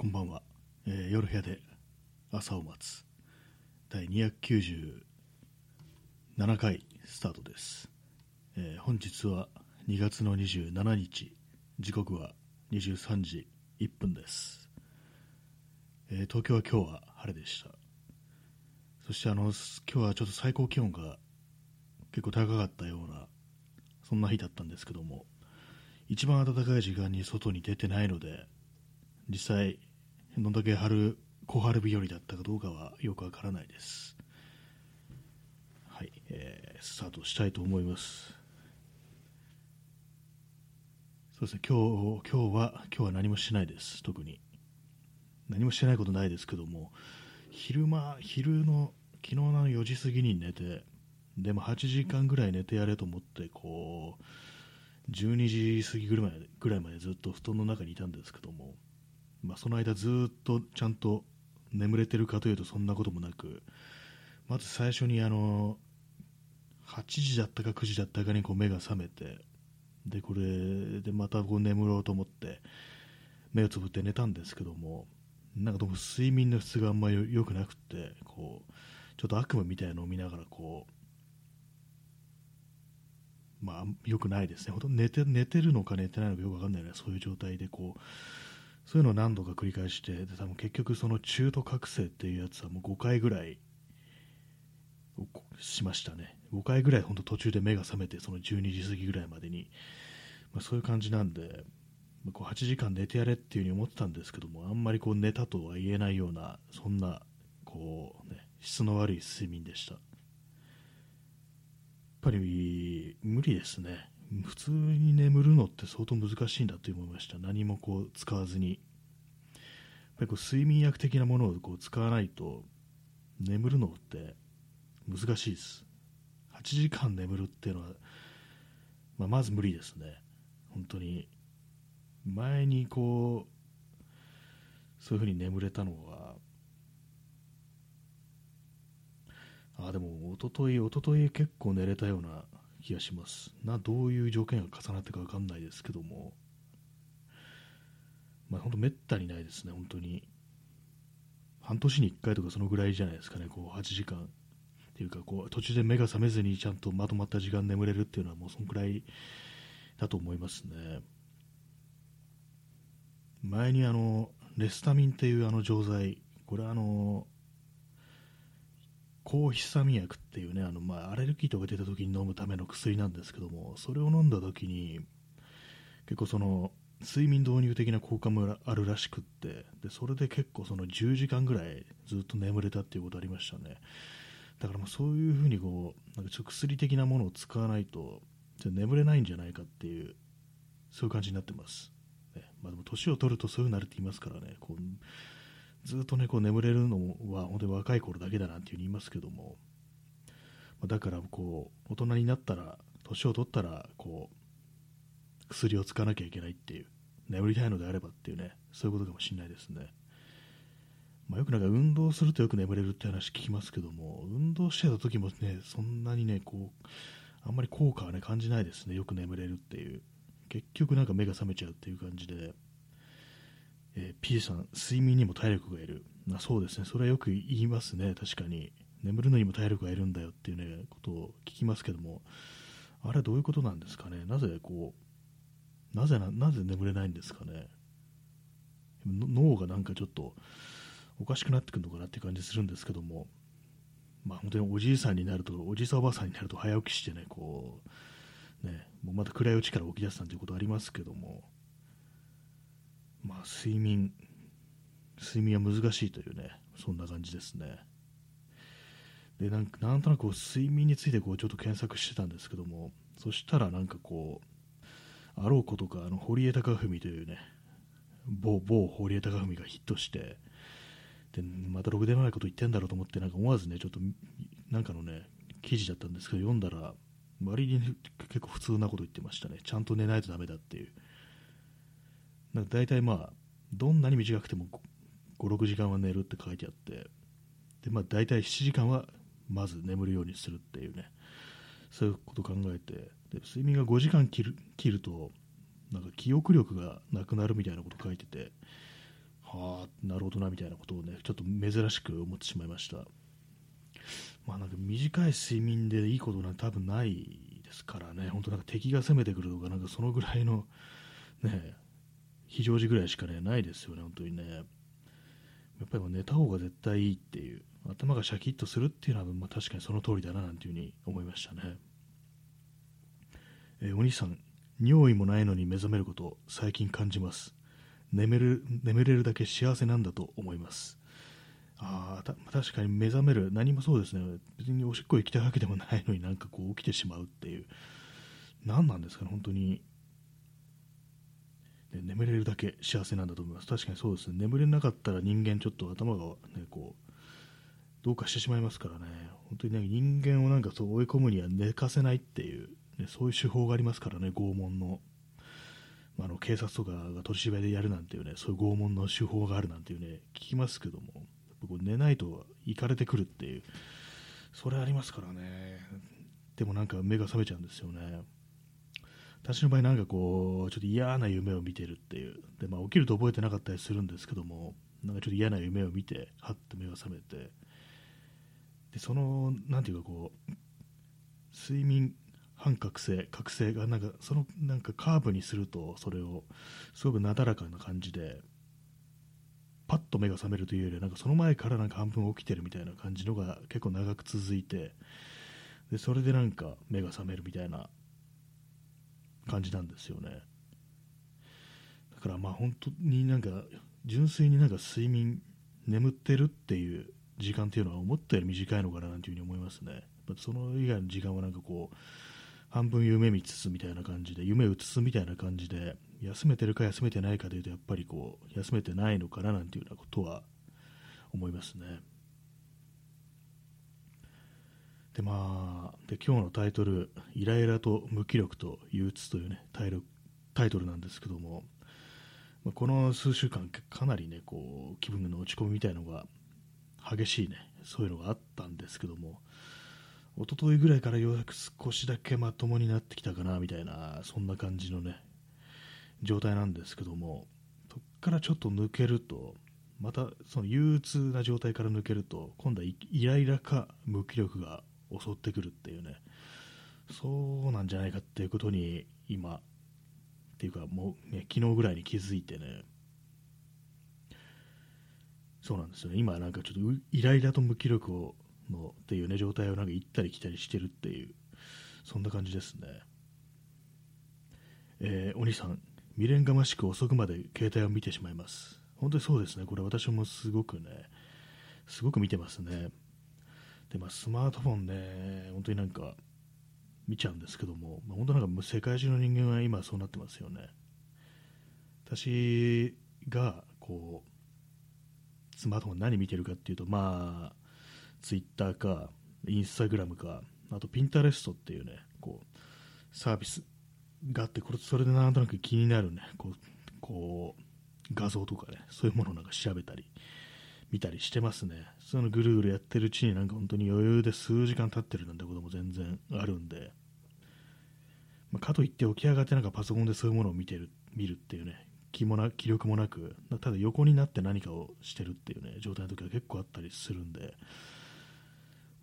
こんばんは、えー夜部屋で朝を待つ。第297回スタートです、えー本日は2月の27日。時刻は23時1分です、えー東京は今日は晴れでした。そしてあの今日はちょっと最高気温が結構高かったようなそんな日だったんですけども一番暖かい時間に外に出てないので実際どんだけ春小春日和だったかどうかはよくわからないです。はい、えースタートしたいと思います。そうですね今日今日は今日は何もしないです。特に。何もしてないことないですけども昼間昼の昨日の4時過ぎに寝てでも8時間ぐらい寝てやれと思ってこう12時過ぎぐらいまでぐらいまでずっと布団の中にいたんですけども、まあ、その間ずっとちゃんと眠れてるかというとそんなこともなくまず最初にあの8時だったか9時だったかにこう目が覚めてでこれでまたこう眠ろうと思って目をつぶって寝たんですけどもなんかどうも睡眠の質があんまり良くなくてこうちょっと悪夢みたいなのを見ながらこうまあ良くないですね。本当寝て寝てるのか寝てないのかよくわかんないねそういう状態でこうそういうのを何度か繰り返してで多分結局その中途覚醒っていうやつはもう5回ぐらいしましたね。5回ぐらい本当途中で目が覚めてその12時過ぎぐらいまでに、まあ、そういう感じなんで、まあこう8時間寝てやれっていう風に思ってたんですけどもあんまりこう寝たとは言えないようなそんなこう、ね、質の悪い睡眠でした。やっぱり無理ですね。普通に眠るのって相当難しいんだと思いました。何もこう使わずに。やっぱりこう睡眠薬的なものをこう使わないと眠るのって難しいです。8時間眠るっていうのは、まあ、まず無理ですね。本当に。前にこうそういうふうに眠れたのはあでも一昨日一昨日結構寝れたような気がします。などういう条件が重なってか分かんないですけども。まあ本当めったにないですね本当に。半年に1回とかそのぐらいじゃないですかねこう8時間。っていうかこう途中で目が覚めずにちゃんとまとまった時間眠れるっていうのはもうそのくらいだと思いますね。前にあのレスタミンっていうあの錠剤。これあの抗ヒスタミン薬っていうねあの、まあ、アレルギーとか出た時に飲むための薬なんですけどもそれを飲んだ時に結構その睡眠導入的な効果もあるらしくってでそれで結構その10時間ぐらいずっと眠れたっていうことありましたね。だからまあそういうふうにこうなんかちょっと薬的なものを使わないとちょっと眠れないんじゃないかっていうそういう感じになってます、ね。まあ、でも年を取るとそういうふうになるって言いますからねこうずっとねこう眠れるのは本当に若い頃だけだなんていうふうに言いますけども、まだからこう大人になったら年を取ったらこう薬を使わなきゃいけないっていう眠りたいのであればっていうねそういうことかもしれないですね、まあ、よくなんか運動するとよく眠れるって話聞きますけども運動してた時もねそんなにねこうあんまり効果はね感じないですねよく眠れるっていう。結局なんか目が覚めちゃうっていう感じで。えー P さん、睡眠にも体力がいる。あそうですね、それはよく言いますね、確かに。眠るのにも体力がいるんだよっていうね、ことを聞きますけども、あれはどういうことなんですかね、なぜこう、なぜな、ぜ眠れないんですかね。脳がなんかちょっとおかしくなってくるのかなって感じするんですけども、まあ本当におじいさんになると、おじいさんおばあさんになると早起きしてね、こう、ね、もうまた暗いうちから起き出すなんていうことありますけども、まあ、睡眠、睡眠は難しいというね、そんな感じですね。で、なんなんとなくこう睡眠についてこうちょっと検索してたんですけども、そしたらなんかこう、あろうことか、あの堀江貴文というね、某某堀江貴文がヒットして、でまたろくでもないこと言ってんだろうと思って、なんか思わずね、ちょっとなんかのね、記事だったんですけど、読んだら、割に結構普通なこと言ってましたね。ちゃんと寝ないとダメだっていう。なんか大体まあ、どんなに短くても5、6時間は寝るって書いてあって、で、まあ大体7時間はまず眠るようにするっていうね、そういうことを考えて、で睡眠が5時間切る切ると、なんか記憶力がなくなるみたいなこと書いてて、はあ、なるほどなみたいなことをね、ちょっと珍しく思ってしまいました。まあなんか短い睡眠でいいことなんて多分ないですからね、本当なんか敵が攻めてくるとか、なんかそのぐらいの、ね、非常時ぐらいしかね、ないですよね、本当にね。やっぱり寝た方が絶対いいっていう、頭がシャキッとするっていうのは、まあ、確かにその通りだななんていうふうに思いましたね。えー、お兄さん、尿意もないのに目覚めること最近感じます。眠る眠れるだけ幸せなんだと思います。あ確かに目覚める、何もそうですね、別におしっこ行きたいわけでもないのになんかこう起きてしまうっていう、何なんですかね、本当に、ね、眠れるだけ幸せなんだと思います。確かにそうですね、眠れなかったら人間ちょっと頭がね、こう、どうかしてしまいますからね、本当にね、人間をなんかそう追い込むには寝かせないっていう、ね、そういう手法がありますからね、拷問の。あの警察とかが取り調べでやるなんていうね、そういう拷問の手法があるなんていうね、聞きますけども、寝ないと行かれてくるっていう、それありますからね、でもなんか目が覚めちゃうんですよね。私の場合なんかこう、ちょっと嫌な夢を見てるっていう、でまあ、起きると覚えてなかったりするんですけども、なんかちょっと嫌な夢を見て、はっと目が覚めて、でその、なんていうかこう、睡眠半覚醒、覚醒がなんかそのなんかカーブにするとそれをすごくなだらかな感じでパッと目が覚めるというよりはなんかその前からなんか半分起きてるみたいな感じのが結構長く続いてでそれでなんか目が覚めるみたいな感じなんですよねだからまあ本当になんか純粋になんか睡眠眠ってるっていう時間っていうのは思ったより短いのかななんていうふうに思いますねその以外の時間はなんかこう半分夢見つつみたいな感じで、夢うつつみたいな感じで、休めてるか休めてないかでいうと、やっぱりこう、休めてないのかななんていうようなことは思いますね。で、まあ、で今日のタイトル、イライラと無気力と憂鬱というね、タイタイトルなんですけども、まあ、この数週間、かなりね、こう、気分の落ち込みみたいのが激しいね、そういうのがあったんですけども、一昨日ぐらいからようやく少しだけまともになってきたかなみたいなそんな感じのね状態なんですけどもそこからちょっと抜けるとまたその憂鬱な状態から抜けると今度はイライラか無気力が襲ってくるっていうね。そうなんじゃないかっていうことに今っていうかもう、ね、昨日ぐらいに気づいてね。そうなんですよね。今なんかちょっとイライラと無気力をのっていうね状態をなんか行ったり来たりしてるっていうそんな感じですね。えー、お兄さん未練がましく遅くまで携帯を見てしまいます。本当にそうですね。これ私もすごくねすごく見てますね。でまあスマートフォンね本当になんか見ちゃうんですけども、まあ、本当なんか世界中の人間は今そうなってますよね。私がこうスマートフォン何見てるかっていうとまあツイッターか、インスタグラムか、あとピンタレストっていうね、こう、サービスがあって、これ、それでなんとなく気になるね、こう、こう、画像とかね、そういうものをなんか調べたり、見たりしてますね。そのぐるぐるやってるうちになんか本当に余裕で数時間経ってるなんてことも全然あるんで、まあ、かといって起き上がってなんかパソコンでそういうものを見てる、見るっていうね、気もな気力もなく、ただ横になって何かをしてるっていうね、状態の時は結構あったりするんで、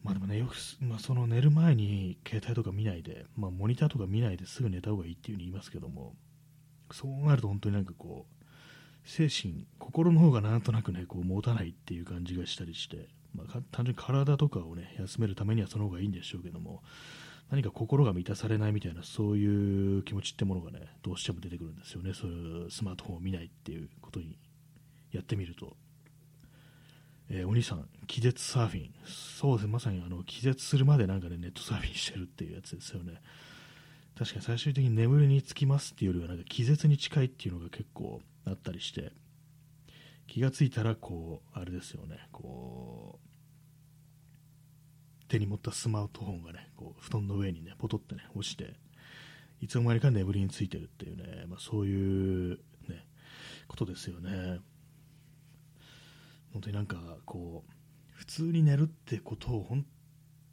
まあでもね、よく、まあ、その寝る前に携帯とか見ないで、まあ、モニターとか見ないですぐ寝た方がいいっていうふうに言いますけども、そうなると本当になんかこう、精神、心の方がなんとなくね、こう持たないっていう感じがしたりして、まあ、単純に体とかをね、休めるためにはその方がいいんでしょうけども、何か心が満たされないみたいな、そういう気持ちってものがね、どうしても出てくるんですよね、そういうスマートフォンを見ないっていうことにやってみると。えー、お兄さん、気絶サーフィン。そうですね、まさにあの気絶するまでなんかね、ネットサーフィンしてるっていうやつですよね。確かに最終的に眠りにつきますっていうよりは、なんか気絶に近いっていうのが結構あったりして、気がついたら、こう、あれですよね、こう、手に持ったスマートフォンがね、こう布団の上にね、ポトってね、落ちて、いつの間にか眠りについてるっていうね、まあ、そういうね、ことですよね。本当になんかこう普通に寝るってことを本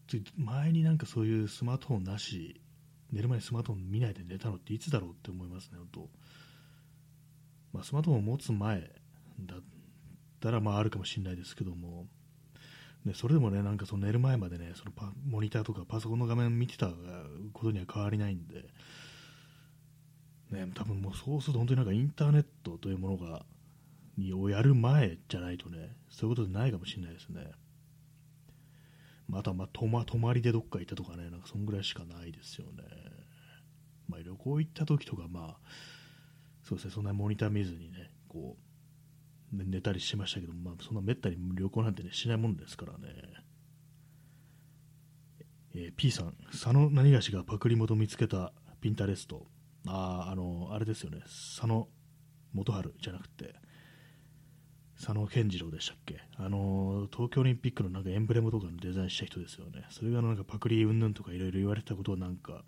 当前になんかそういうスマートフォンなし寝る前にスマートフォン見ないで寝たのっていつだろうって思いますね本当、まあ、スマートフォンを持つ前だったらまああるかもしれないですけども、ね、それでもね、なんかその寝る前までね、そのパモニターとかパソコンの画面見てたことには変わりないんで、ね、多分もうそうすると本当になんかインターネットというものが、をやる前じゃないとね、そういうことでないかもしれないですね。まあ、あとま泊まりでどっか行ったとかね、なんかそんぐらいしかないですよね。まあ、旅行行った時とか、まあ、そうですね、そんなにモニター見ずにね、こう、寝たりしましたけど、まあ、そんなめったに旅行なんてね、しないもんですからね。えー、P さん、佐野何がしがパクリ元見つけたピンタレスト。ああ、あの、あれですよね、佐野元春じゃなくて、佐野健次郎でしたっけ？あの東京オリンピックのなんかエンブレムとかのデザインした人ですよね。それがなんかパクリ云々とかいろいろ言われたことをなんか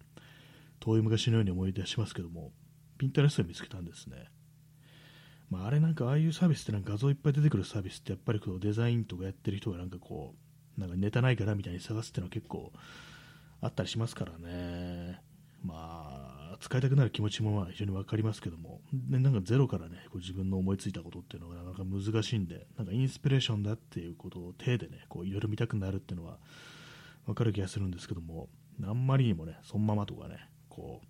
遠い昔のように思い出しますけども、ピンタレストで見つけたんですね。まあ、あれなんかああいうサービスってなんか画像いっぱい出てくるサービスってやっぱりこうデザインとかやってる人がなんかこうなんかネタないからみたいに探すっていうのは結構あったりしますからね。まあ、使いたくなる気持ちもまあ非常に分かりますけども、でなんかゼロからね、こう自分の思いついたことっていうのがなかなか難しいんで、なんかインスピレーションだっていうことを手でね、こういろいろ見たくなるっていうのは分かる気がするんですけども、あんまりにもね、そのままとかね、こう、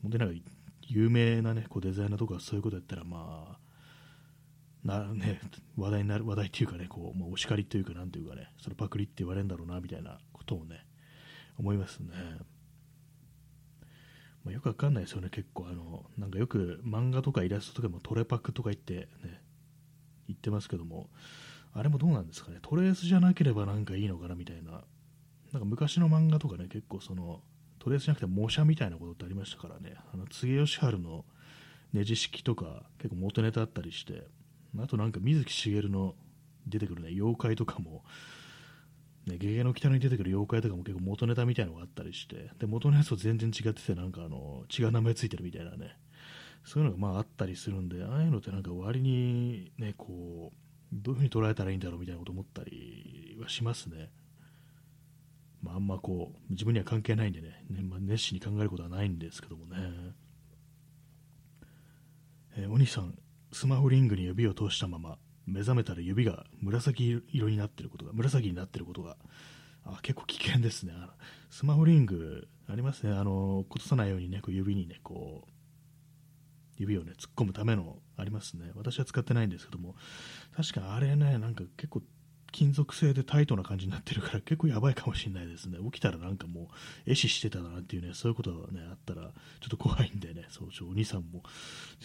本当になんか有名なね、こうデザイナーとかそういうことやったら、まあ、なね、話題になる、話題っていうかね、こう、もうお叱りっていうか、なんていうかね、それパクリって言われるんだろうな、みたいなことをね、思いますね。まあ、よくわかんないですよね、結構。あの、なんかよく漫画とかイラストとかもトレパクとか言ってね、言ってますけども、あれもどうなんですかね、トレースじゃなければなんかいいのかなみたいな、なんか昔の漫画とかね、結構その、トレースじゃなくて模写みたいなことってありましたからね、あの、柘義治のネジ式とか結構元ネタあったりして、あとなんか水木しげるの出てくるね、妖怪とかも、ね、ゲゲの北に出てくる妖怪とかも結構元ネタみたいなのがあったりして、で、元のやつと全然違ってて、なんかあの、違う名前ついてるみたいなね、そういうのがまああったりするんで、ああいうのってなんか割にね、こう、どういうふうに捉えたらいいんだろうみたいなこと思ったりはしますね。まあ、あんまこう、自分には関係ないんでね、ねまあ、熱心に考えることはないんですけどもね。えー、お兄さん、スマホリングに指を通したまま、目覚めたら指が紫色になってることが、紫になってることが、あ結構危険ですね。スマホリングありますね。あの、落とさないようにね、こう指にね、こう、指をね、突っ込むためのありますね。私は使ってないんですけども、確かあれね、なんか結構金属製でタイトな感じになってるから結構やばいかもしれないですね。起きたらなんかもう、壊死してたなっていうね、そういうことがね、あったら、ちょっと怖いんでね、そう、お兄さんも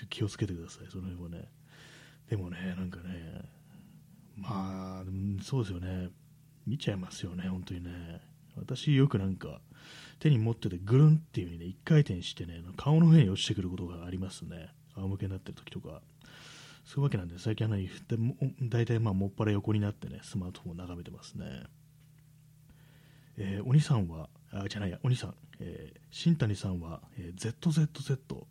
気をつけてください、その辺はね。でもね、なんかね、まあ、そうですよね、見ちゃいますよね、本当にね。私、よくなんか、手に持っててぐるんっていう風にね、一回転してね、顔の上に落ちてくることがありますね。仰向けになってる時とか。そういうわけなんで、最近はね、大体まあ、もっぱら横になってね、スマートフォンを眺めてますね。えー、お兄さんは、あ、じゃないや、お兄さん、えー、新谷さんは、えー、ZZZ、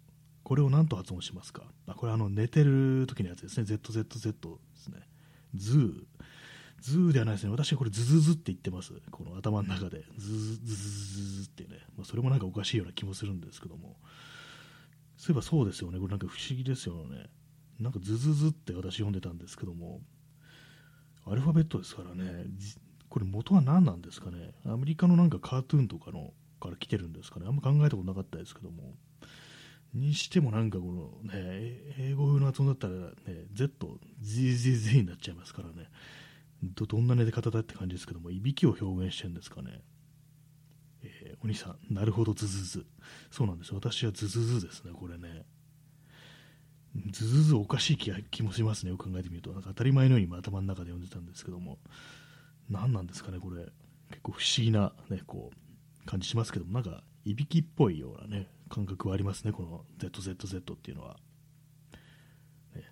これを何と発音しますか？あこれあの寝てる時のやつですね。ZZZ ですね。ズー。ズーではないですね。私はこれズズズって言ってます。この頭の中で。ズズズズズってね。まあ、それもなんかおかしいような気もするんですけども。そういえばそうですよね。これなんか不思議ですよね。なんかズズズって私読んでたんですけども。アルファベットですからね。これ元は何なんですかね。アメリカのなんかカートゥーンとかのから来てるんですかね。あんま考えたことなかったですけども。にしてもなんかこのね、英語風の発音だったらね、Z、ZZZ になっちゃいますからね。ど、どんな寝方だって感じですけども、いびきを表現してるんですかね。えー、お兄さん、なるほど、ズズズ。そうなんです私はズズズですね、これね。ズズズおかしい気気もしますね、よく考えてみると。なんか当たり前のように頭の中で読んでたんですけども。何なんですかね、これ。結構不思議なね、こう、感じしますけども、なんか、いびきっぽいようなね、感覚はありますね、この ZZZ っていうのは。ね、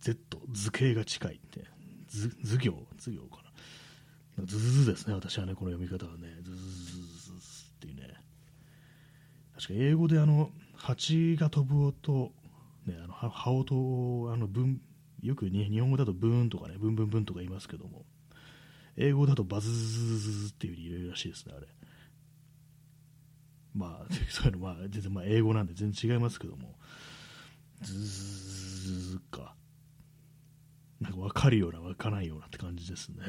Z、図形が近いって、図図行、図行かな。ズズズですね、私はね、この読み方はね、ズズズズズっていうね。確か英語であの、蜂が飛ぶ音、ね、あの羽音あの文、よくに日本語だとブーンとかね、ブンブンブンとか言いますけども、英語だとバズズズズズっていうふうに言えるらしいですね、あれ。まあ、そういうの、まあ、全然、まあ、英語なんで全然違いますけども、ズーか。なんか分かるような分かないようなって感じですね。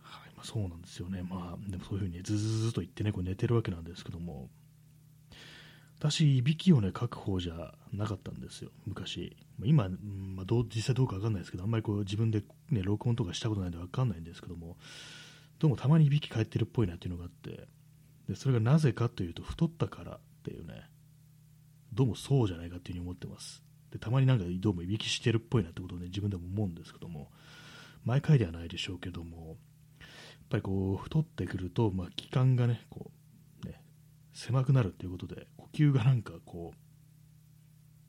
はいまあ、そうなんですよね、まあ、でもそういうふうにずずずと言ってね、こう寝てるわけなんですけども、私、いびきをね、かく方じゃなかったんですよ、昔。今、まあ、どう実際どうか分かんないですけど、あんまりこう自分で、ね、録音とかしたことないんで分かんないんですけども、どうもたまにいびき返ってるっぽいなっていうのがあって、でそれがなぜかというと、太ったからっていうね、どうもそうじゃないかっていうふうに思ってます。でたまになんかどうもいびきしてるっぽいなってことをね、自分でも思うんですけども、毎回ではないでしょうけども、やっぱりこう、太ってくると、まあ、気管がね、こう、ね、狭くなるっていうことで、呼吸がなんかこ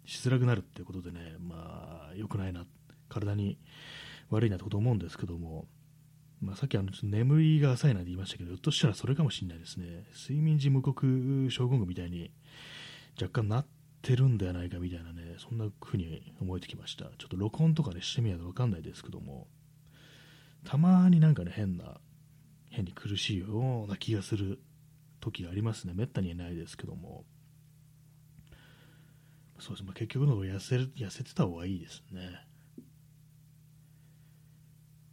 う、しづらくなるっていうことでね、まあ、良くないな、体に悪いなってこと思うんですけども、まあ、さっきあの眠りが浅いなんて言いましたけど、ひょっとしたらそれかもしれないですね。睡眠時無国症候群みたいに若干なってるんではないかみたいなね、そんな風に思えてきました。ちょっと録音とかね、してみないとわかんないですけども、たまになんかね、変な、変に苦しいような気がする時がありますね。めったにないですけども。そうです、まあ、結局のとこ痩せ痩せてた方がいいですね。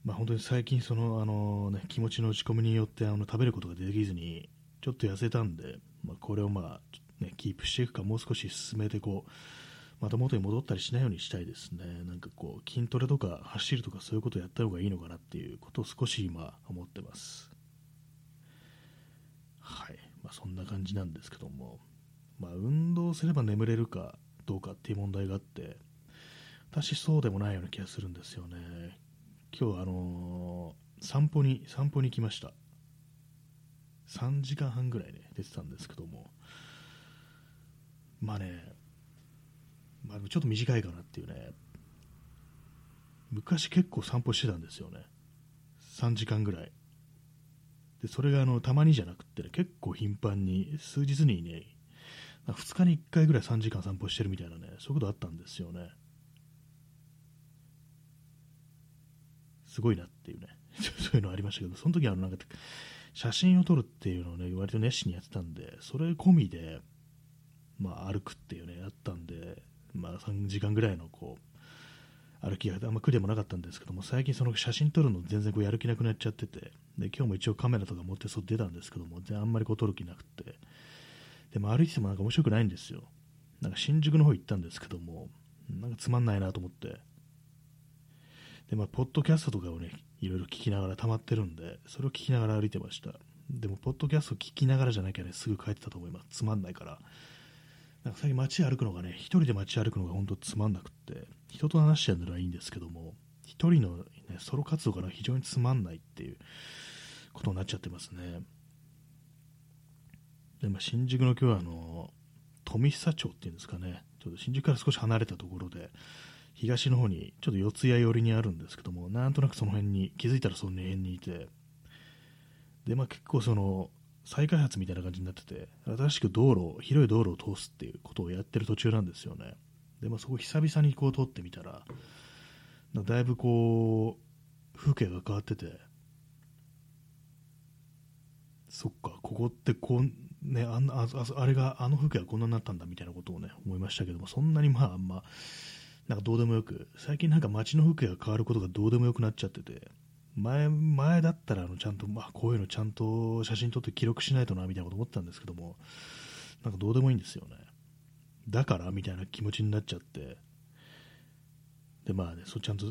まあ、本当に最近その、あのね、気持ちの落ち込みによってあの食べることができずにちょっと痩せたんで、まあ、これをまあね、キープしていくか、もう少し進めてこう、また元に戻ったりしないようにしたいですね。なんかこう、筋トレとか走るとかそういうことをやった方がいいのかなっていうことを少し今思ってます。はい。まあ、そんな感じなんですけども、まあ、運動すれば眠れるかどうかっていう問題があって、私そうでもないような気がするんですよね。今日あのー、散歩に、散歩に来ました。3時間半ぐらいね、出てたんですけども、まあね、まあ、ちょっと短いかなっていうね、昔結構散歩してたんですよね。3時間ぐらい。で、それがあの、たまにじゃなくてね、結構頻繁に、数日にね、2日に1回ぐらい3時間散歩してるみたいなね、そういうことあったんですよね。すごいなっていうね、そういうのありましたけど、その時はなんか、写真を撮るっていうのをね、割と熱心にやってたんで、それ込みで、まあ、歩くっていうね、やったんで、まあ、3時間ぐらいのこう歩きがあんま苦でもなかったんですけども、最近その写真撮るの全然こうやる気なくなっちゃってて、で今日も一応カメラとか持って外出たんですけども、あんまりこう撮る気なくて、でも歩いててもなんか面白くないんですよ。なんか新宿の方行ったんですけども、なんかつまんないなと思って、で、まあ、ポッドキャストとかをね、いろいろ聞きながら溜まってるんで、それを聞きながら歩いてました。でも、ポッドキャスト聞きながらじゃなきゃね、すぐ帰ってたと思います。つまんないから。なんか最近街歩くのがね、一人で街歩くのが本当つまんなくって、人と話してるのはいいんですけども、一人の、ね、ソロ活動から非常につまんないっていうことになっちゃってますね。で、まあ、新宿の今日はあの、富久町っていうんですかね、ちょっと新宿から少し離れたところで、東の方にちょっと四谷寄りにあるんですけども、なんとなくその辺に、気づいたらその辺にいて、で、まあ結構その、再開発みたいな感じになってて、新しく道路、広い道路を通すっていうことをやってる途中なんですよね。で、まあ、そこ久々にこう通ってみたら、だいぶこう、風景が変わってて、そっか、ここってこう、ね、あああれが、あの風景はこんなになったんだみたいなことをね、思いましたけども、そんなにまあ、あんま、なんかどうでもよく、最近なんか街の風景が変わることがどうでもよくなっちゃってて、前前だったらあのちゃんと、まあ、こういうのちゃんと写真撮って記録しないとなみたいなこと思ったんですけどもなんかどうでもいいんですよね。だからみたいな気持ちになっちゃって。でまあねそうちゃんと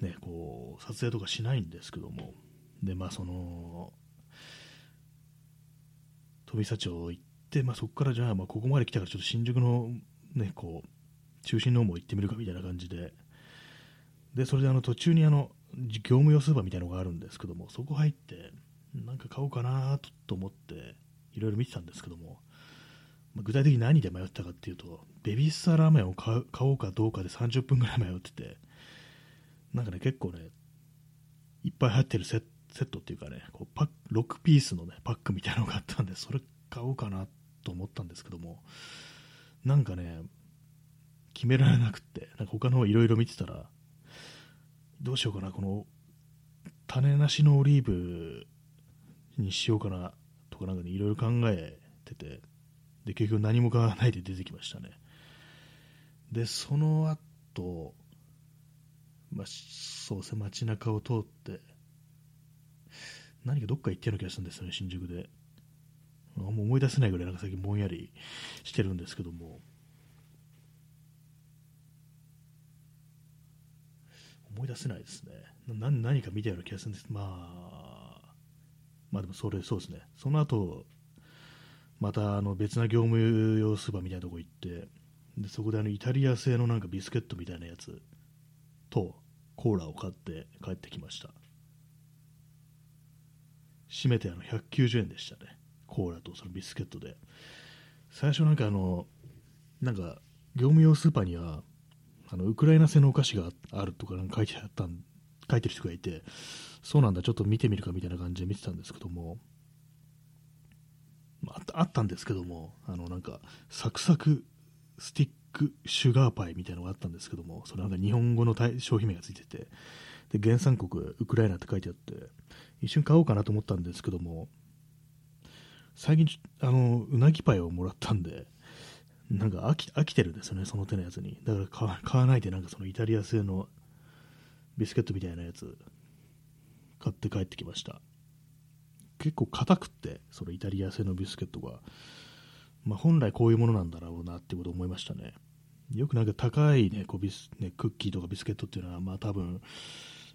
ねこう撮影とかしないんですけども。でまあその富佐町行って、まあ、そこからじゃあ、まあ、ここまで来たからちょっと新宿のねこう中心の方も行ってみるかみたいな感じで。でそれであの途中にあの業務用スーパーみたいなのがあるんですけども、そこ入って、なんか買おうかなと思って、いろいろ見てたんですけども、まあ、具体的に何で迷ったかっていうと、ベビースターラーメンを買おうかどうかで30分ぐらい迷ってて、なんかね、結構ね、いっぱい入ってるセットっていうかね、こうパッ6ピースのね、パックみたいなのがあったんで、それ買おうかなと思ったんですけども、なんかね、決められなくって、なんか他のいろいろ見てたら、どうしようかな、この種なしのオリーブにしようかなとかなんかね、いろいろ考えてて、で、結局何も買わないで出てきましたね。で、その後、まあ、そうですね、街中を通って、何かどっか行ってるような気がするんですよね、新宿で。あんま思い出せないぐらい、なんか最近ぼんやりしてるんですけども、思い出せないですね。な何か見たような気がするんです。まあ、まあでもそれ、そうですね。その後、またあの別な業務用スーパーみたいなとこ行って、でそこであのイタリア製のなんかビスケットみたいなやつとコーラを買って帰ってきました。締めてあの190円でしたね。コーラとそのビスケットで。最初なんかあの、なんか業務用スーパーにはあのウクライナ製のお菓子があるとかなんか書いてあったん書いてる人がいてそうなんだちょっと見てみるかみたいな感じで見てたんですけども、まあ、あったんですけどもあのなんかサクサクスティックシュガーパイみたいなのがあったんですけどもそれなんか日本語の商品名がついてて。で原産国ウクライナって書いてあって一瞬買おうかなと思ったんですけども最近あのうなぎパイをもらったんでなんか飽き飽きてるんですよね、その手のやつに。だから買わないで、なんかそのイタリア製のビスケットみたいなやつ、買って帰ってきました。結構硬くって、そのイタリア製のビスケットが。まあ、本来こういうものなんだろうなってことを思いましたね。よくなんか高いね、こうビスねクッキーとかビスケットっていうのは、まあ多分、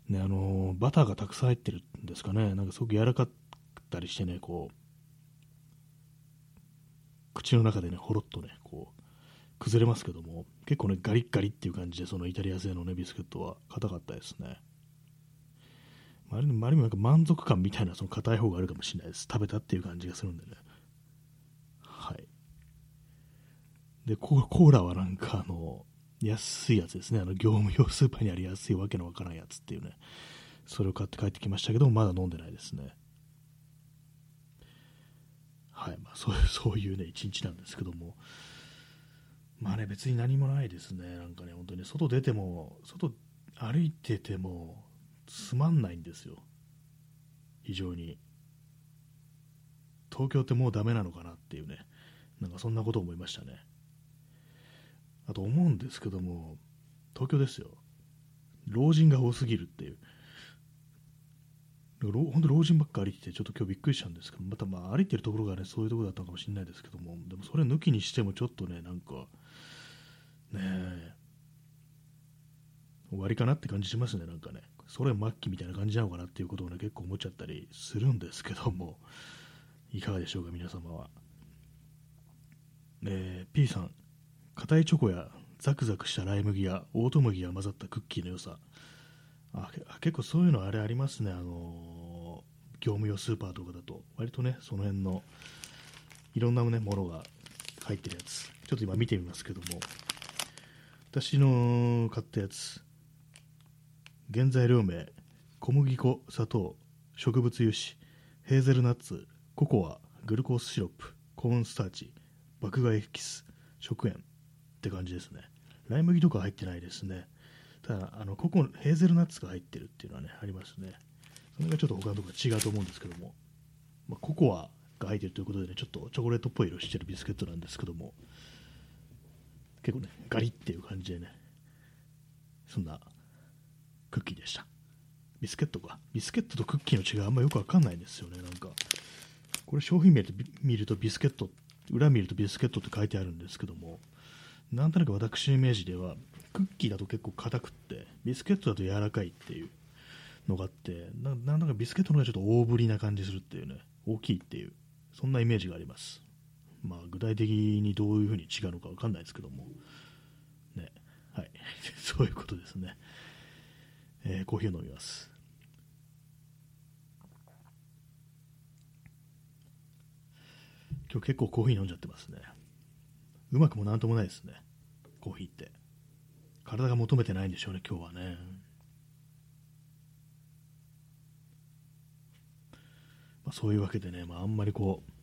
ね、あの、バターがたくさん入ってるんですかね。なんかすごく柔らかかったりしてね、こう、口の中でね、ほろっとね、こう、崩れますけども、結構ね、ガリッガリっていう感じで、そのイタリア製のね、ビスケットは硬かったですね。あれにもなんか満足感みたいな、その硬い方があるかもしれないです。食べたっていう感じがするんでね。はい。で、コーラはなんか、あの、安いやつですね。あの、業務用スーパーにある安いわけのわからんやつっていうね。それを買って帰ってきましたけど、まだ飲んでないですね。はいまあ、そう そういうね一日なんですけども、まあね、別に何もないですね、なんかね、本当に外出ても、外歩いててもつまんないんですよ、非常に。東京ってもうダメなのかなっていうね、なんかそんなこと思いましたね。あと思うんですけども、東京ですよ、老人が多すぎるっていう。本当老人ばっか歩いてて、ちょっと今日びっくりしたんですけど、またまあ歩いてるところがね、そういうところだったのかもしれないですけども、でもそれ抜きにしてもちょっとね、なんか、ねえ、終わりかなって感じしますね、なんかね。それ末期みたいな感じなのかなっていうことをね、結構思っちゃったりするんですけども、いかがでしょうか、皆様は。えー、P さん、硬いチョコやザクザクしたライ麦やオート麦が混ざったクッキーの良さ、あ結構そういうのあれありますね、あの業務用スーパーとかだと、割とね、その辺のいろんな、ね、ものが入ってるやつ、ちょっと今見てみますけども、私の買ったやつ、原材料名、小麦粉、砂糖、植物油脂、ヘーゼルナッツ、ココア、グルコースシロップ、コーンスターチ、麦芽エキス、食塩って感じですね。ライ麦とか入ってないですね。ただあのここヘーゼルナッツが入ってるっていうのはねありますねれがちょっと他のところ違うと思うんですけども、まあ、ココアが入ってるということでねちょっとチョコレートっぽい色してるビスケットなんですけども。結構ねガリっていう感じでねそんなクッキーでした。ビスケットか。ビスケットとクッキーの違いあんまよくわかんないんですよねなんか。これ商品名で見るとビスケット裏見るとビスケットって書いてあるんですけども。なんとなく私のイメージではクッキーだと結構硬くってビスケットだと柔らかいっていう。のがあってなんだかビスケットの方がちょっと大ぶりな感じするっていうね。大きいっていうそんなイメージがあります。まあ具体的にどういうふうに違うのか分かんないですけども。ね。はい。そういうことですね、えー、コーヒーを飲みます。今日結構コーヒー飲んじゃってますね。うまくもなんともないですね。コーヒーって。体が求めてないんでしょうね、今日はね。まあ、そういうわけでね、まあ、あんまりこう、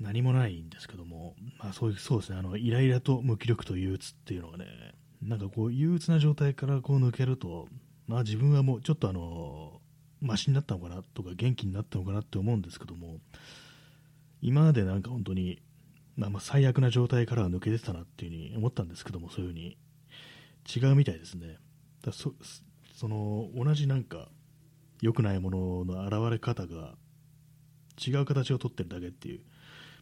何もないんですけども、まあ、そういうそうですねあの、イライラと無気力と憂鬱っていうのがね、なんかこう、憂鬱な状態からこう抜けると、まあ、自分はもうちょっとあの、マシになったのかなとか、元気になったのかなって思うんですけども、今までなんか本当に、まあ、まあ最悪な状態からは抜けてたなっていうふうに思ったんですけども、そういうふうに違うみたいですね。だそその同じなんか良くないものの現れ方が違う形をとってるだけっていう、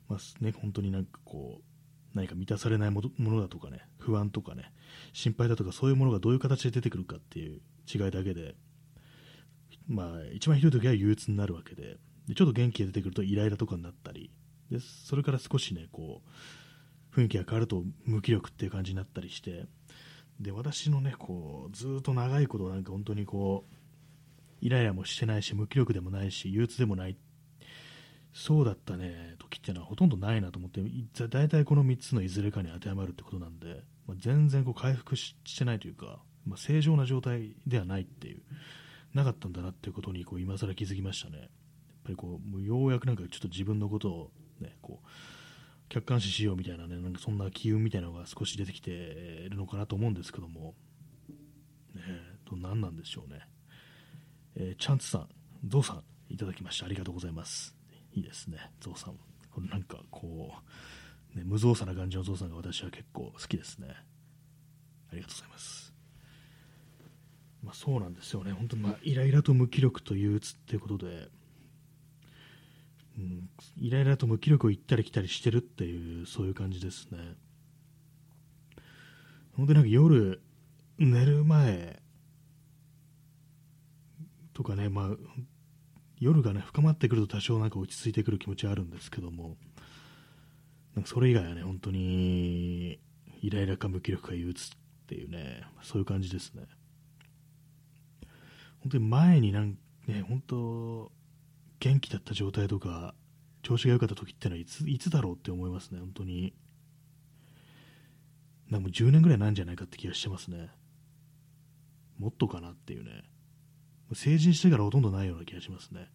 まあね、本当になんかこう何か満たされないものだとかね不安とかね心配だとかそういうものがどういう形で出てくるかっていう違いだけで、まあ、一番ひどい時は憂鬱になるわけででちょっと元気が出てくるとイライラとかになったりでそれから少しねこう雰囲気が変わると無気力っていう感じになったりしてで私のねこうずっと長いことなんか本当にこうイライラもしてないし無気力でもないし憂鬱でもない。そうだったね。時っていうのはほとんどないなと思って大体この3つのいずれかに当てはまるってことなんで、まあ、全然こう回復してないというか、まあ、正常な状態ではないっていうなかったんだなっていうことにこう今更気づきましたね。やっぱりこうもうようやくなんかちょっと自分のことをねこう客観視しようみたいなね、なんかそんな機運みたいなのが少し出てきてるのかなと思うんですけども、ね、と何なんでしょうね。えー、チャンツさん、ゾウさん、いただきましてありがとうございます。いいですね、ゾウさん。これなんかこう、ね、無造作な感じのゾウさんが私は結構好きですね。ありがとうございます。まあ、そうなんですよね、本当に、まあ、イライラと無気力と憂鬱っていうことで、うん、イライラと無気力を行ったり来たりしてるっていうそういう感じですね本当になんか夜寝る前とかねまあ夜がね深まってくると多少なんか落ち着いてくる気持ちはあるんですけどもなんかそれ以外はね本当にイライラか無気力か憂鬱っていうねそういう感じですね本当に前になんね本当元気だった状態とか、調子が良かった時ってのはいついつだろうって思いますね、本当に。なんもう10年ぐらいなんじゃないかって気がしてますね。もっとかなっていうね。成人してからほとんどないような気がしますね。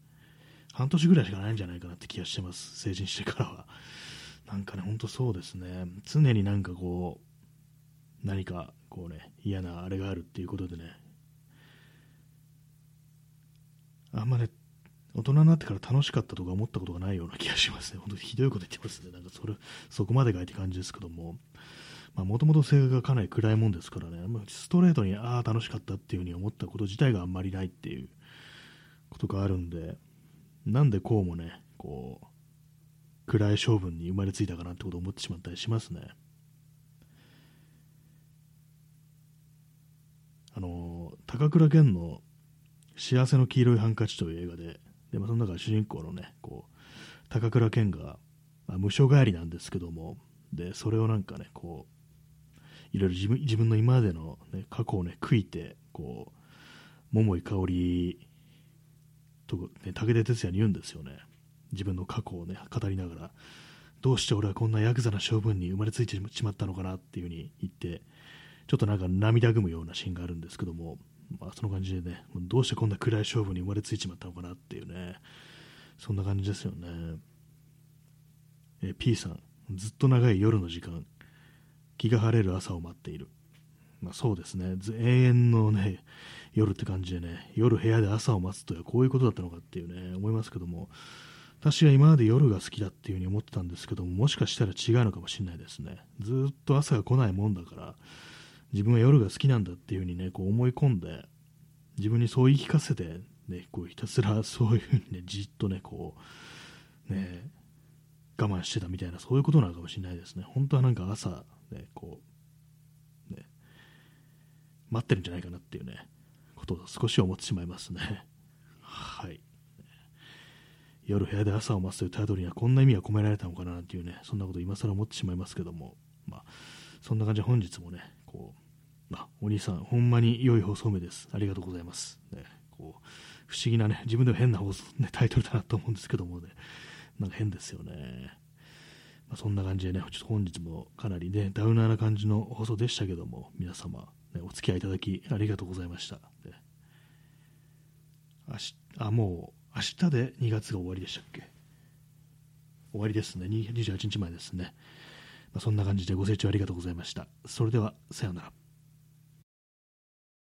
半年ぐらいしかないんじゃないかなって気がしてます、成人してからは。なんかね、ほんとそうですね。常になんかこう、何かこうね、嫌なあれがあるっていうことでね、あんまね、大人になってから楽しかったとか思ったことがないような気がしますね。本当にひどいこと言ってますね。なんかそれ、そこまでがいって感じですけども、もともと性格がかなり暗いもんですからね、ストレートに、ああ、楽しかったっていうふうに思ったこと自体があんまりないっていうことがあるんで、なんでこうもね、こう、暗い性分に生まれついたかなってことを思ってしまったりしますね。あの、高倉健の幸せの黄色いハンカチという映画で、で、まあ、その中主人公のね、こう、高倉健が、まあ、無償帰りなんですけども、で、それをなんかね、こう、いろいろ自分自分の今までの、ね、過去をね、悔いて、こう、桃井かおりと、ね、武田鉄矢に言うんですよね。自分の過去をね、語りながら、どうして俺はこんなヤクザな性分に生まれついてしまったのかなっていうふうに言って、ちょっとなんか涙ぐむようなシーンがあるんですけども、まあ、その感じでね、どうしてこんな暗い勝負に生まれついちまったのかなっていうね、そんな感じですよね。え P さん、ずっと長い夜の時間、気が晴れる朝を待っている。まあ、そうですね、永遠のね、夜って感じでね、夜部屋で朝を待つとはこういうことだったのかっていうね、思いますけども、私は今まで夜が好きだっていうふうに思ってたんですけども、もしかしたら違うのかもしれないですね。ずっと朝が来ないもんだから、自分は夜が好きなんだっていうふうにね、こう思い込んで、自分にそう言い聞かせて、ね、こうひたすらそういうふうにね、じっとね、こう、ね、我慢してたみたいな、そういうことなのかもしれないですね。本当はなんか朝、ね、こう、ね、待ってるんじゃないかなっていうね、ことを少し思ってしまいますね。はい。夜部屋で朝を待つというタイトルにはこんな意味が込められたのかなっていうね、そんなこと今更思ってしまいますけども、まあ、そんな感じで本日もね、こう、あ、お兄さん、ほんまに良い放送目です。ありがとうございます。ね、こう不思議なね、自分でも変な放送、ね、タイトルだなと思うんですけどもね、なんか変ですよね。まあ、そんな感じでね、ちょっと本日もかなりね、ダウナーな感じの放送でしたけども、皆様、ね、お付き合いいただきありがとうございました。ね、しあ、もう、明日で2月が終わりでしたっけ？終わりですね。28日前ですね。まあ、そんな感じでご清聴ありがとうございました。それでは、さようなら。